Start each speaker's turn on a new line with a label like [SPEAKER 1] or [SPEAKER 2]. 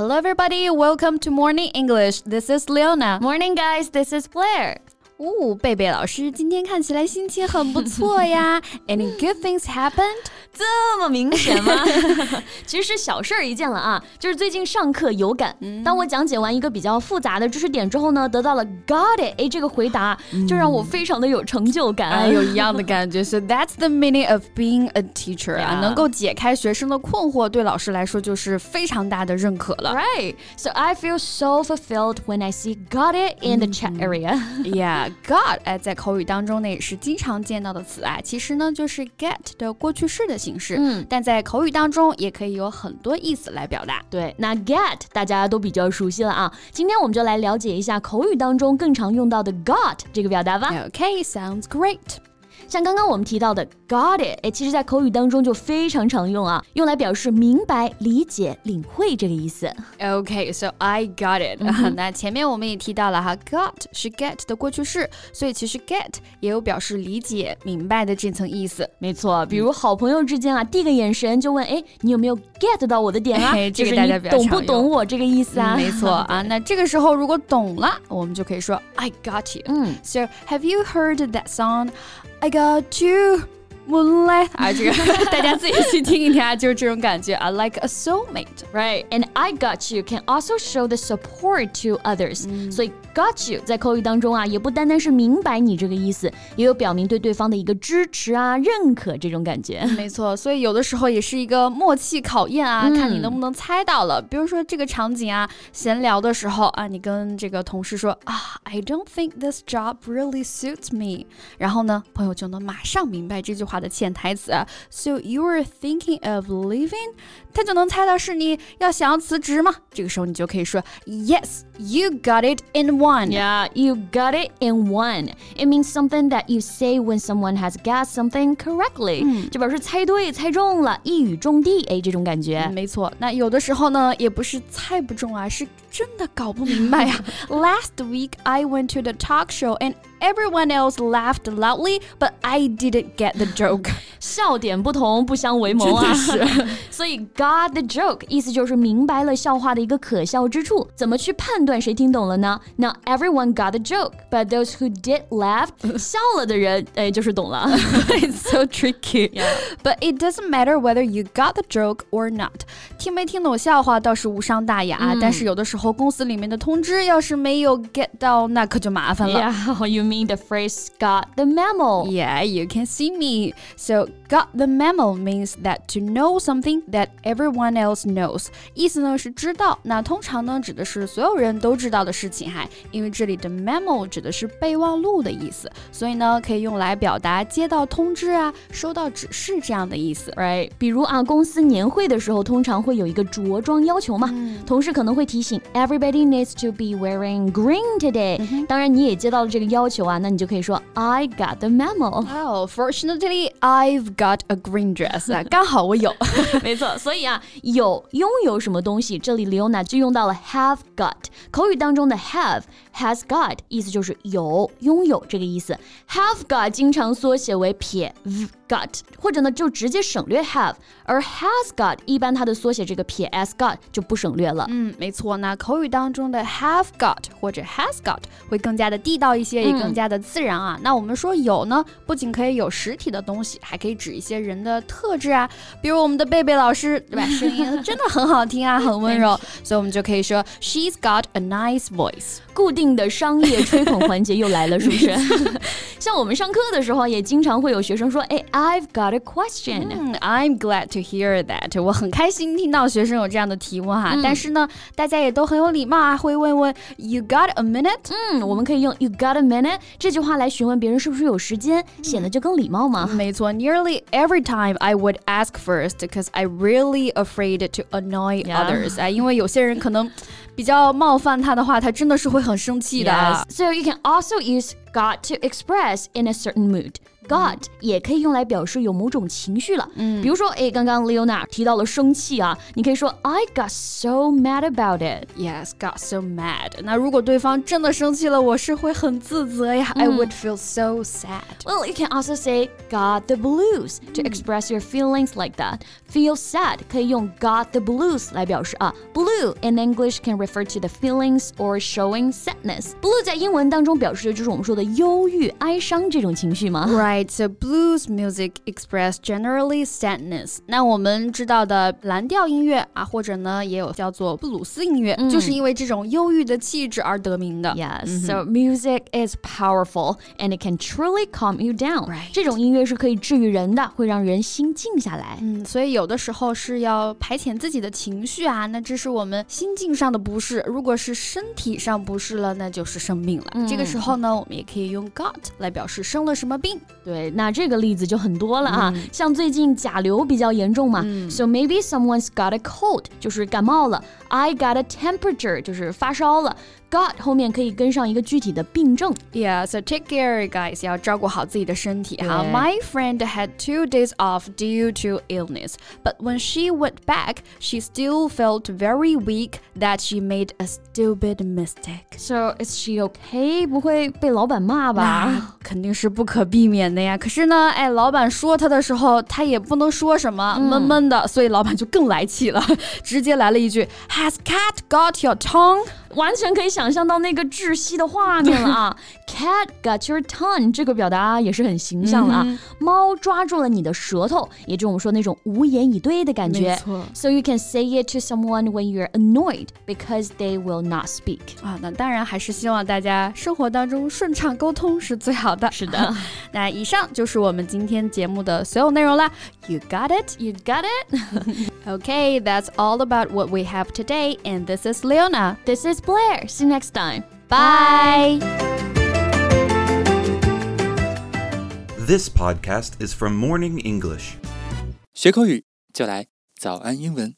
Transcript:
[SPEAKER 1] Hello, everybody. Welcome to Morning English. This is Leona.
[SPEAKER 2] Morning, guys. This is Blair.
[SPEAKER 1] 哦，贝贝老师今天看起来心情很不错呀。Any good things happened?
[SPEAKER 2] 这么明显吗？其实是小事儿一件了啊，就是最近上课有感。当我讲解完一个比较复杂的知识点之后呢，得到了 got it 哎这个回答，就让我非常的有成就感。
[SPEAKER 1] 哎，有一样的感觉。So that's the meaning of being a teacher 啊，能够解开学生的困惑，对老师来说就是非常大的认可了。
[SPEAKER 2] Right. So I feel so fulfilled when I see got it in the chat area.
[SPEAKER 1] Yeah, Got 哎，在口语当中呢也是经常见到的词啊，其实呢就是 get 的过去式的。形式，嗯，但在口语当中也可以有很多意思来表达。
[SPEAKER 2] 对，那 get 大家都比较熟悉了啊，今天我们就来了解一下口语当中更常用到的 got 这个表达吧。
[SPEAKER 1] Okay，sounds great。
[SPEAKER 2] 像刚刚我们提到的 got it，哎，其实在口语当中就非常常用啊，用来表示明白、理解、领会这个意思。
[SPEAKER 1] Okay，so I got it。那前面我们也提到了哈，got 是 get 的过去式，所以其实 get 也有表示理解、明白的这层意思。
[SPEAKER 2] 没错，比如好朋友之间啊，递个眼神就问，哎，你有没有 get 到我的点啊？
[SPEAKER 1] 就是你
[SPEAKER 2] 懂不懂我这个意思啊？
[SPEAKER 1] 没错 啊，那这个时候如果懂了，我们就可以说 I got you。嗯，So have you heard that song? I got you. Moonlight 啊，这个 大家自己去听一听啊，就是这种感觉啊，like a soulmate,
[SPEAKER 2] right? And I got you can also show the support to others. 所以 got you 在口语当中啊，也不单单是明白你这个意思，也有表明对对方的一个支持啊、认可这种感觉。
[SPEAKER 1] 没错，所以有的时候也是一个默契考验啊，看你能不能猜到了。比如说这个场景啊，闲聊的时候啊，你跟这个同事说啊，I don't think this job really suits me。然后呢，朋友就能马上明白这句话。的潜台词啊，So you were thinking of leaving？他就能猜到是你要想要辞职吗？这个时候你就可以说，Yes, you got it in one.
[SPEAKER 2] Yeah, you got it in one. It means something that you say when someone has guessed something correctly，就表示猜对、猜中了，一语中的，哎，这种感觉。
[SPEAKER 1] 没错，那有的时候呢，也不是猜不中啊，是真的搞不明白呀。Last week I went to the talk show and everyone else laughed loudly, but I didn't get the joke.
[SPEAKER 2] 笑点不同，不相为谋啊。所以 got the joke 意思就是明白了笑话的一个可笑之处。怎么去判断谁听懂了呢？Now everyone got the joke, but those who did laugh 笑了的人，哎，就是懂了。
[SPEAKER 1] It's so tricky. Yeah. But it doesn't matter whether you got the joke or not. 听没听懂笑话倒是无伤大雅，但是有的时候公司里面的通知要是没有 get 到，那可就麻烦了。
[SPEAKER 2] Yeah, you mean the phrase got the memo?
[SPEAKER 1] Yeah, you can see me. So got the memo means that to know something that everyone else knows，意思呢是知道。那通常呢指的是所有人都知道的事情，哈，因为这里的 memo 指的是备忘录的意思，所以呢可以用来表达接到通知啊、收到指示这样的意思，
[SPEAKER 2] right？比如啊，公司年会的时候通常会有一个着装要求嘛，同事可能会提醒 everybody needs to be wearing green today。当然你也接到了这个要求 Mm-hmm. 啊，那你就可以说 I got the memo。
[SPEAKER 1] Oh, fortunately I've got a green dress 啊，刚好我有。
[SPEAKER 2] 没错，所以啊，有拥有什么东西，这里 Leona 就用到了 have got。口语当中的 have has got 意思就是有、拥有这个意思。have got 经常缩写为撇 got，或者呢就直接省略 have。而 has got 一般它的缩写这个撇 s got 就不省略了。
[SPEAKER 1] 嗯，没错。那口语当中的 have got 或者 has got 会更加的地道一些，也更加的自然啊。那我们说有呢，不仅可以有实体的东西，还可以指一些人的特质啊，比如我们的贝贝老师，对吧？声音 真的很好听啊，很温柔，所以我们就可以说 she's got a nice voice。
[SPEAKER 2] 固定的商业吹捧环节又来了，是不是？像我们上课的时候，也经常会有学生说：“哎，I've got a question。”
[SPEAKER 1] I'm glad to hear that。我很开心听到学生有这样的提问哈。但是呢，大家也都很有礼貌啊，会问问 “You got a minute？”
[SPEAKER 2] 嗯，我们可以用 “You got a minute” 这句话来询问别人是不是有时间，显得就更礼貌嘛。
[SPEAKER 1] 没错，Nearly every time I would ask first because I really afraid to annoy others 啊，因为有些人可能。 比较冒犯他的话，他真的是会很生气的。
[SPEAKER 2] Yes. So you can also use got to express in a certain mood. got 也可以用来表示有某种情绪了。嗯，比如说，哎，刚刚 Leona 提到了生气啊，你可以说 I got so mad about it.
[SPEAKER 1] Yes, got so mad. 那如果对方真的生气了，我是会很自责呀。I would feel so sad.
[SPEAKER 2] Well, you can also say got the blues to express your feelings like that. Feel sad 可以用 got the blues 来表示啊。Blue in English can refer to the feelings or showing sadness. Blue 在英文当中表示的就是我们说的忧郁、哀伤这种情绪吗？
[SPEAKER 1] Right. So blues music express generally sadness. 那我们知道的蓝调音乐啊，或者呢也有叫做布鲁斯音乐，就是因为这种忧郁的气质而得名的。
[SPEAKER 2] Yes. So music is powerful and it can truly calm you down. Right. 这种音乐是可以治愈人的，会让人心静下来。
[SPEAKER 1] 嗯，所以有的时候是要排遣自己的情绪啊，那这是我们心境上的不适。如果是身体上不适了，那就是生病了。嗯、这个时候呢，我们也可以用 got 来表示生了什么病。
[SPEAKER 2] 对，那这个例子就很多了啊，像最近甲流比较严重嘛，so maybe someone's got a cold，就是感冒了；I got a temperature，就是发烧了。got 后面可以跟上一个具体的病症。
[SPEAKER 1] Yeah, so take care, guys. 要照顾好自己的身体哈。My friend had two days off due to illness, but when she went back, she still felt very weak that she made a stupid mistake.
[SPEAKER 2] So is she okay? 不会被老板骂吧？
[SPEAKER 1] 肯定是不可避免 的呀。可是呢，哎，老板说他的时候，他也不能说什么，闷闷的，所以老板就更来气了，直接来了一句：Has cat got your tongue？
[SPEAKER 2] 完全可以想象到那个窒息的画面了啊！Cat got your tongue，这个表达也是很形象了啊。猫抓住了你的舌头，也就是我们说那种无言以对的感觉。
[SPEAKER 1] 没错。
[SPEAKER 2] So you can say it to someone when you're annoyed because they will not speak。
[SPEAKER 1] 啊，那当然还是希望大家生活当中顺畅沟通是最好的。
[SPEAKER 2] 是的。
[SPEAKER 1] 那以上就是我们今天节目的所有内容啦。You got it?
[SPEAKER 2] You got it?
[SPEAKER 1] okay, that's all about what we have today. And this is Leona.
[SPEAKER 2] This is Blair. See you next time.
[SPEAKER 1] Bye.
[SPEAKER 3] This podcast is from Morning English.
[SPEAKER 4] 学口语就来早安英文。